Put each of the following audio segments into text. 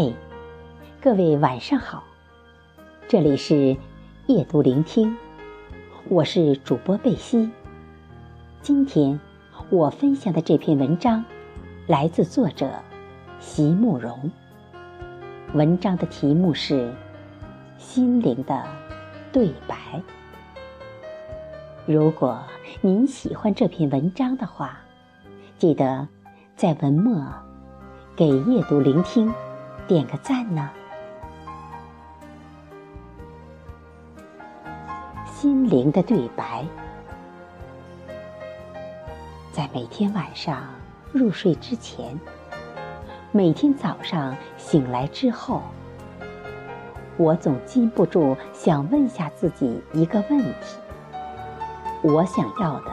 嘿，各位晚上好，这里是夜读聆听，我是主播贝西。今天我分享的这篇文章来自作者席慕容，文章的题目是《心灵的对白》。如果您喜欢这篇文章的话，记得在文末给夜读聆听点个赞呢。心灵的对白，在每天晚上入睡之前，每天早上醒来之后，我总禁不住想问下自己一个问题：我想要的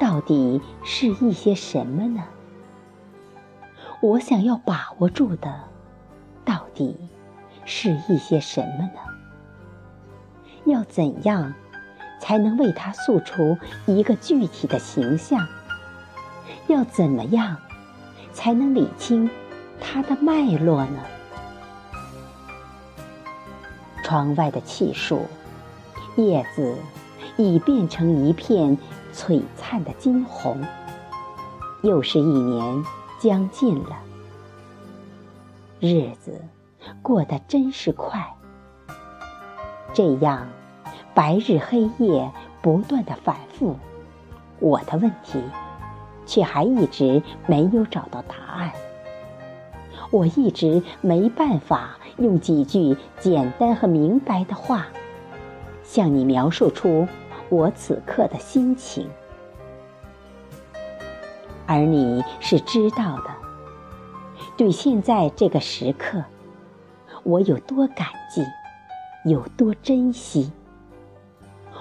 到底是一些什么呢？我想要把握住的底是一些什么呢？要怎样才能为它塑出一个具体的形象？要怎么样才能理清它的脉络呢？窗外的气树叶子已变成一片璀璨的金红，又是一年将近了，日子过得真是快。这样，白日黑夜不断的反复，我的问题却还一直没有找到答案。我一直没办法用几句简单和明白的话，向你描述出我此刻的心情，而你是知道的。对现在这个时刻，我有多感激。有多珍惜？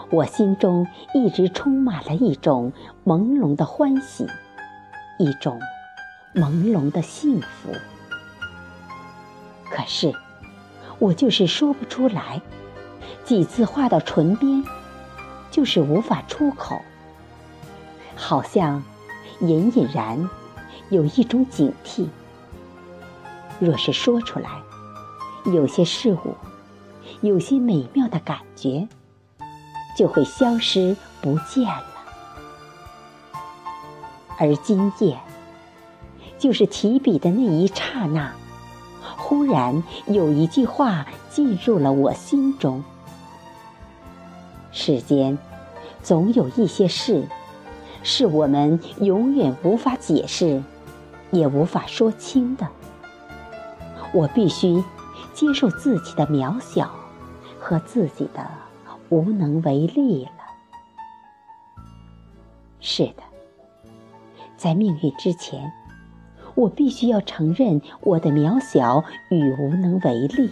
我心中一直充满了一种朦胧的欢喜，一种朦胧的幸福。可是，我就是说不出来，几次话到唇边，就是无法出口，好像隐隐然有一种警惕。若是说出来，有些事物。有些美妙的感觉就会消失不见了，而今夜就是提笔的那一刹那，忽然有一句话进入了我心中：世间总有一些事，是我们永远无法解释，也无法说清的。我必须接受自己的渺小。和自己的无能为力了。是的，在命运之前，我必须要承认我的渺小与无能为力。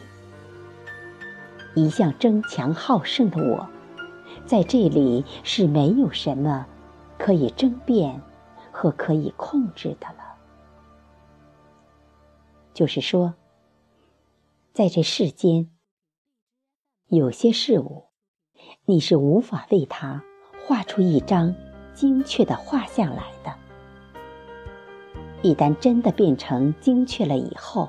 一向争强好胜的我，在这里是没有什么可以争辩和可以控制的了。就是说，在这世间。有些事物，你是无法为它画出一张精确的画像来的。一旦真的变成精确了以后，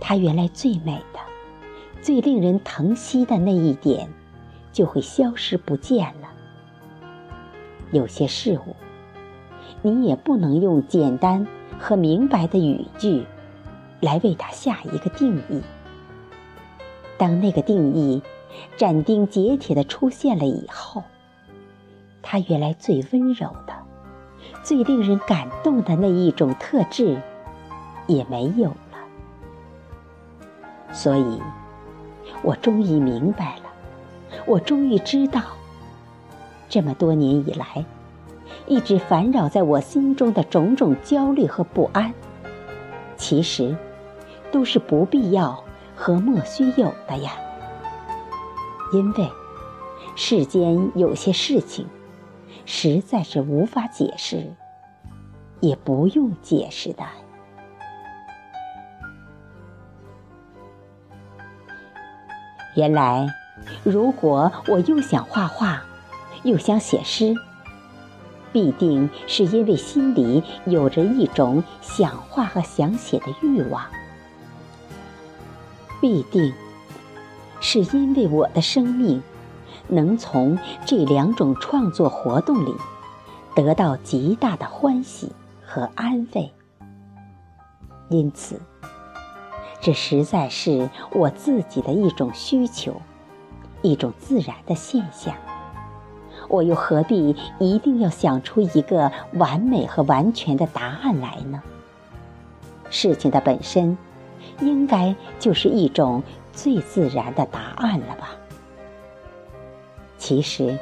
它原来最美的、最令人疼惜的那一点，就会消失不见了。有些事物，你也不能用简单和明白的语句来为它下一个定义。当那个定义斩钉截铁的出现了以后，它原来最温柔的、最令人感动的那一种特质也没有了。所以，我终于明白了，我终于知道，这么多年以来，一直烦扰在我心中的种种焦虑和不安，其实都是不必要。和莫须有的呀，因为世间有些事情实在是无法解释，也不用解释的。原来，如果我又想画画，又想写诗，必定是因为心里有着一种想画和想写的欲望。必定是因为我的生命能从这两种创作活动里得到极大的欢喜和安慰，因此，这实在是我自己的一种需求，一种自然的现象。我又何必一定要想出一个完美和完全的答案来呢？事情的本身，应该就是一种最自然的答案了吧？其实，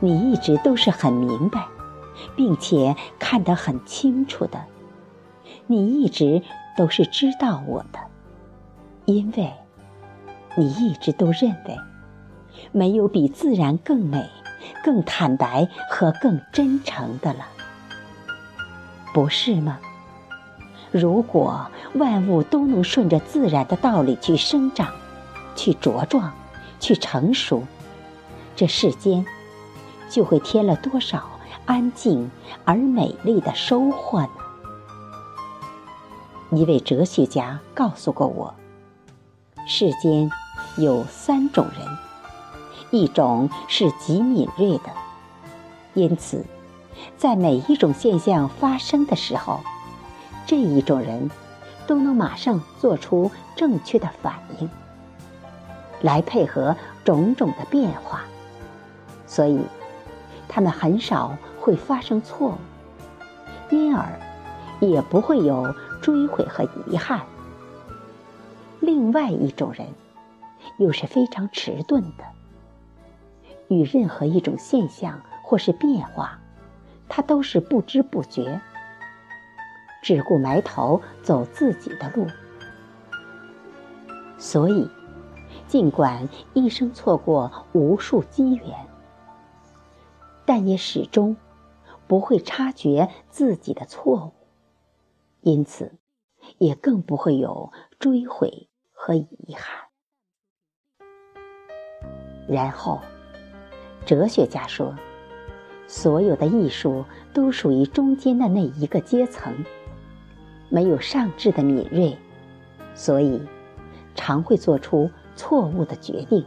你一直都是很明白，并且看得很清楚的。你一直都是知道我的，因为，你一直都认为，没有比自然更美。更坦白和更真诚的了，不是吗？如果万物都能顺着自然的道理去生长、去茁壮、去成熟，这世间就会添了多少安静而美丽的收获呢？一位哲学家告诉过我，世间有三种人。一种是极敏锐的，因此，在每一种现象发生的时候，这一种人都能马上做出正确的反应，来配合种种的变化，所以他们很少会发生错误，因而也不会有追悔和遗憾。另外一种人，又是非常迟钝的。与任何一种现象或是变化，他都是不知不觉，只顾埋头走自己的路。所以，尽管一生错过无数机缘，但也始终不会察觉自己的错误，因此，也更不会有追悔和遗憾。然后。哲学家说，所有的艺术都属于中间的那一个阶层，没有上智的敏锐，所以常会做出错误的决定；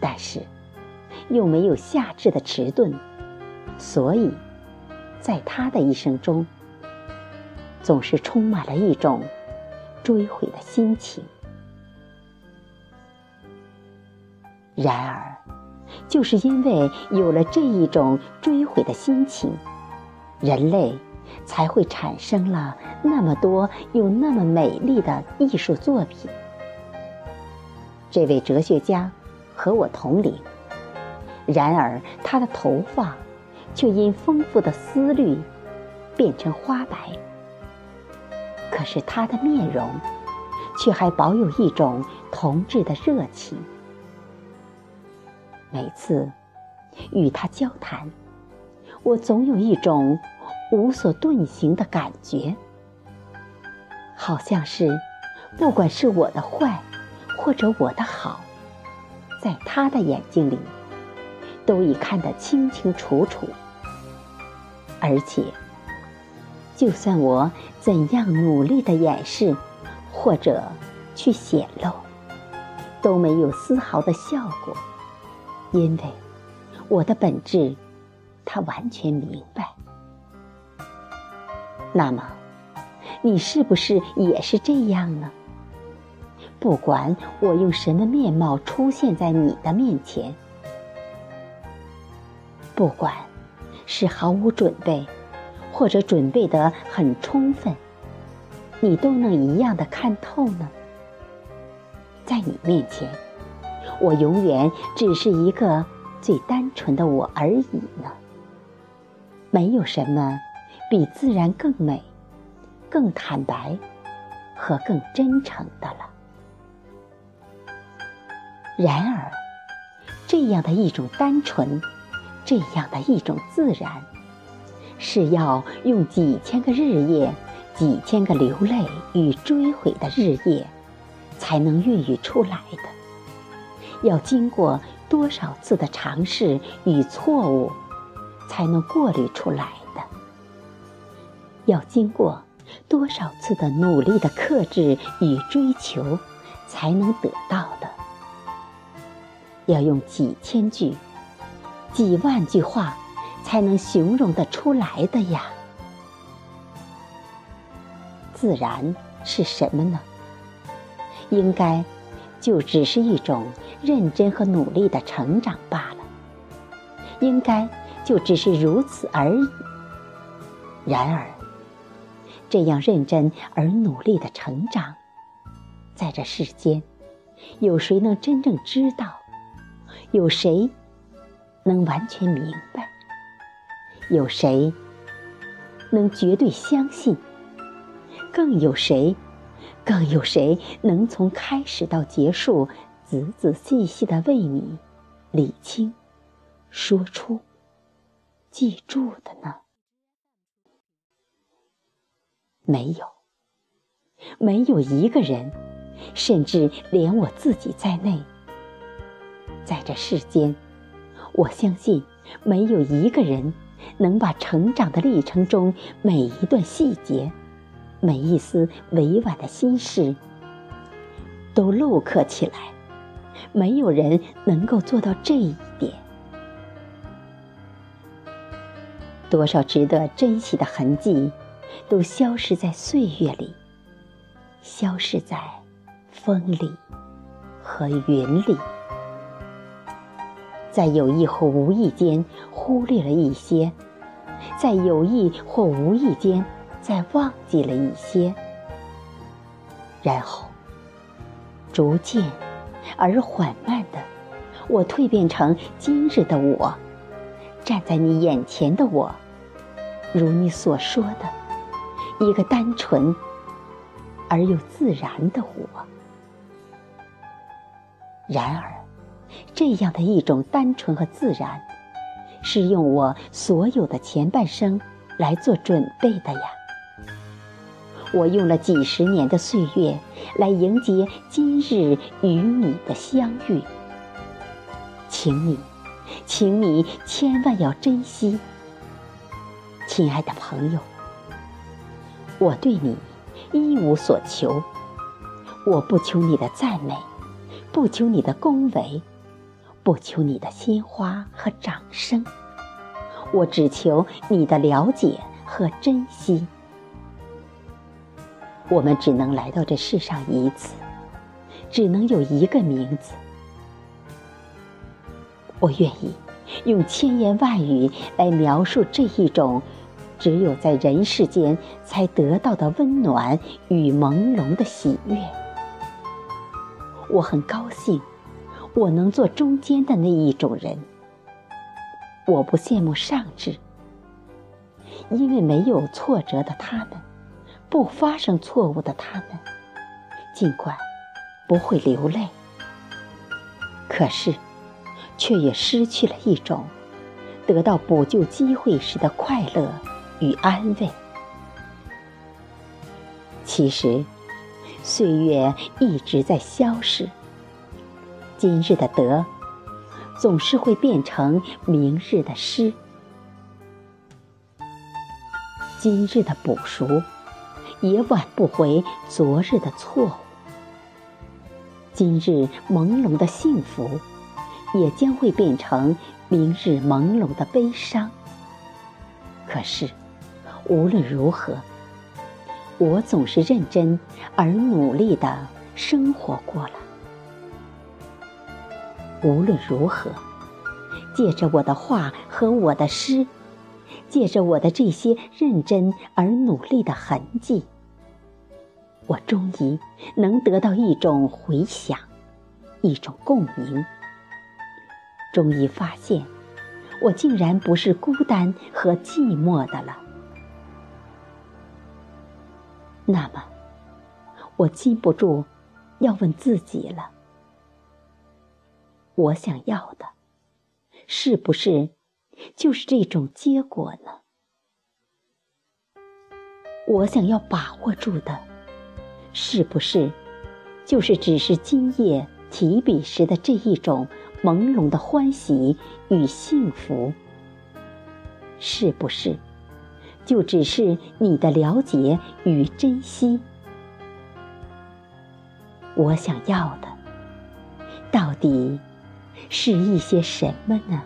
但是又没有下智的迟钝，所以在他的一生中，总是充满了一种追悔的心情。然而。就是因为有了这一种追悔的心情，人类才会产生了那么多又那么美丽的艺术作品。这位哲学家和我同龄，然而他的头发却因丰富的思虑变成花白，可是他的面容却还保有一种童稚的热情。每次与他交谈，我总有一种无所遁形的感觉，好像是不管是我的坏，或者我的好，在他的眼睛里都已看得清清楚楚，而且就算我怎样努力的掩饰或者去显露，都没有丝毫的效果。因为我的本质，他完全明白。那么，你是不是也是这样呢？不管我用什么面貌出现在你的面前，不管是毫无准备，或者准备的很充分，你都能一样的看透呢？在你面前。我永远只是一个最单纯的我而已呢。没有什么比自然更美、更坦白和更真诚的了。然而，这样的一种单纯，这样的一种自然，是要用几千个日夜、几千个流泪与追悔的日夜，才能孕育出来的。要经过多少次的尝试与错误，才能过滤出来？要经过多少次的努力的克制与追求，才能得到的，要用几千句、几万句话才能形容得出来的呀。自然是什么呢？应该就只是一种认真和努力的成长罢了。应该就只是如此而已。然而，这样认真而努力的成长，在这世间，有谁能真正知道？有谁能完全明白？有谁能绝对相信？更有谁？更有谁能从开始到结束，仔仔细细的为你理清、说出、记住的呢？没有，没有一个人，甚至连我自己在内，在这世间，我相信没有一个人能把成长的历程中每一段细节、每一丝委婉的心事都镂刻起来。没有人能够做到这一点。多少值得珍惜的痕迹。都消失在岁月里，消失在风里和云里，在有意或无意间忽略了一些，在有意或无意间再忘记了一些，然后逐渐而缓慢的，我蜕变成今日的我，站在你眼前的我，如你所说的。一个单纯而又自然的我。然而，这样的一种单纯和自然，是用我所有的前半生来做准备的呀。我用了几十年的岁月来迎接今日与你的相遇。请你，请你千万要珍惜，亲爱的朋友。我对你一无所求，我不求你的赞美，不求你的恭维，不求你的鲜花和掌声，我只求你的了解和珍惜。我们只能来到这世上一次，只能有一个名字。我愿意用千言万语来描述这一种。只有在人世间才得到的温暖与朦胧的喜悦，我很高兴，我能做中间的那一种人。我不羡慕上智，因为没有挫折的他们，不发生错误的他们，尽管不会流泪，可是，却也失去了一种得到补救机会时的快乐。与安慰。其实，岁月一直在消逝。今日的得，总是会变成明日的失；今日的补赎，也挽不回昨日的错误。今日朦胧的幸福，也将会变成明日朦胧的悲伤。可是。无论如何，我总是认真而努力的生活过了。无论如何，借着我的画和我的诗，借着我的这些认真而努力的痕迹，我终于能得到一种回响，一种共鸣。终于发现，我竟然不是孤单和寂寞的了。那么，我禁不住要问自己了：我想要的，是不是就是这种结果呢？我想要把握住的，是不是就是只是今夜提笔时的这一种朦胧的欢喜与幸福？是不是？就只是你的了解与珍惜。我想要的，到底是一些什么呢？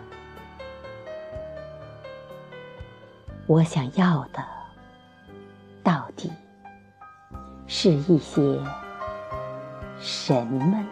我想要的，到底是一些什么呢？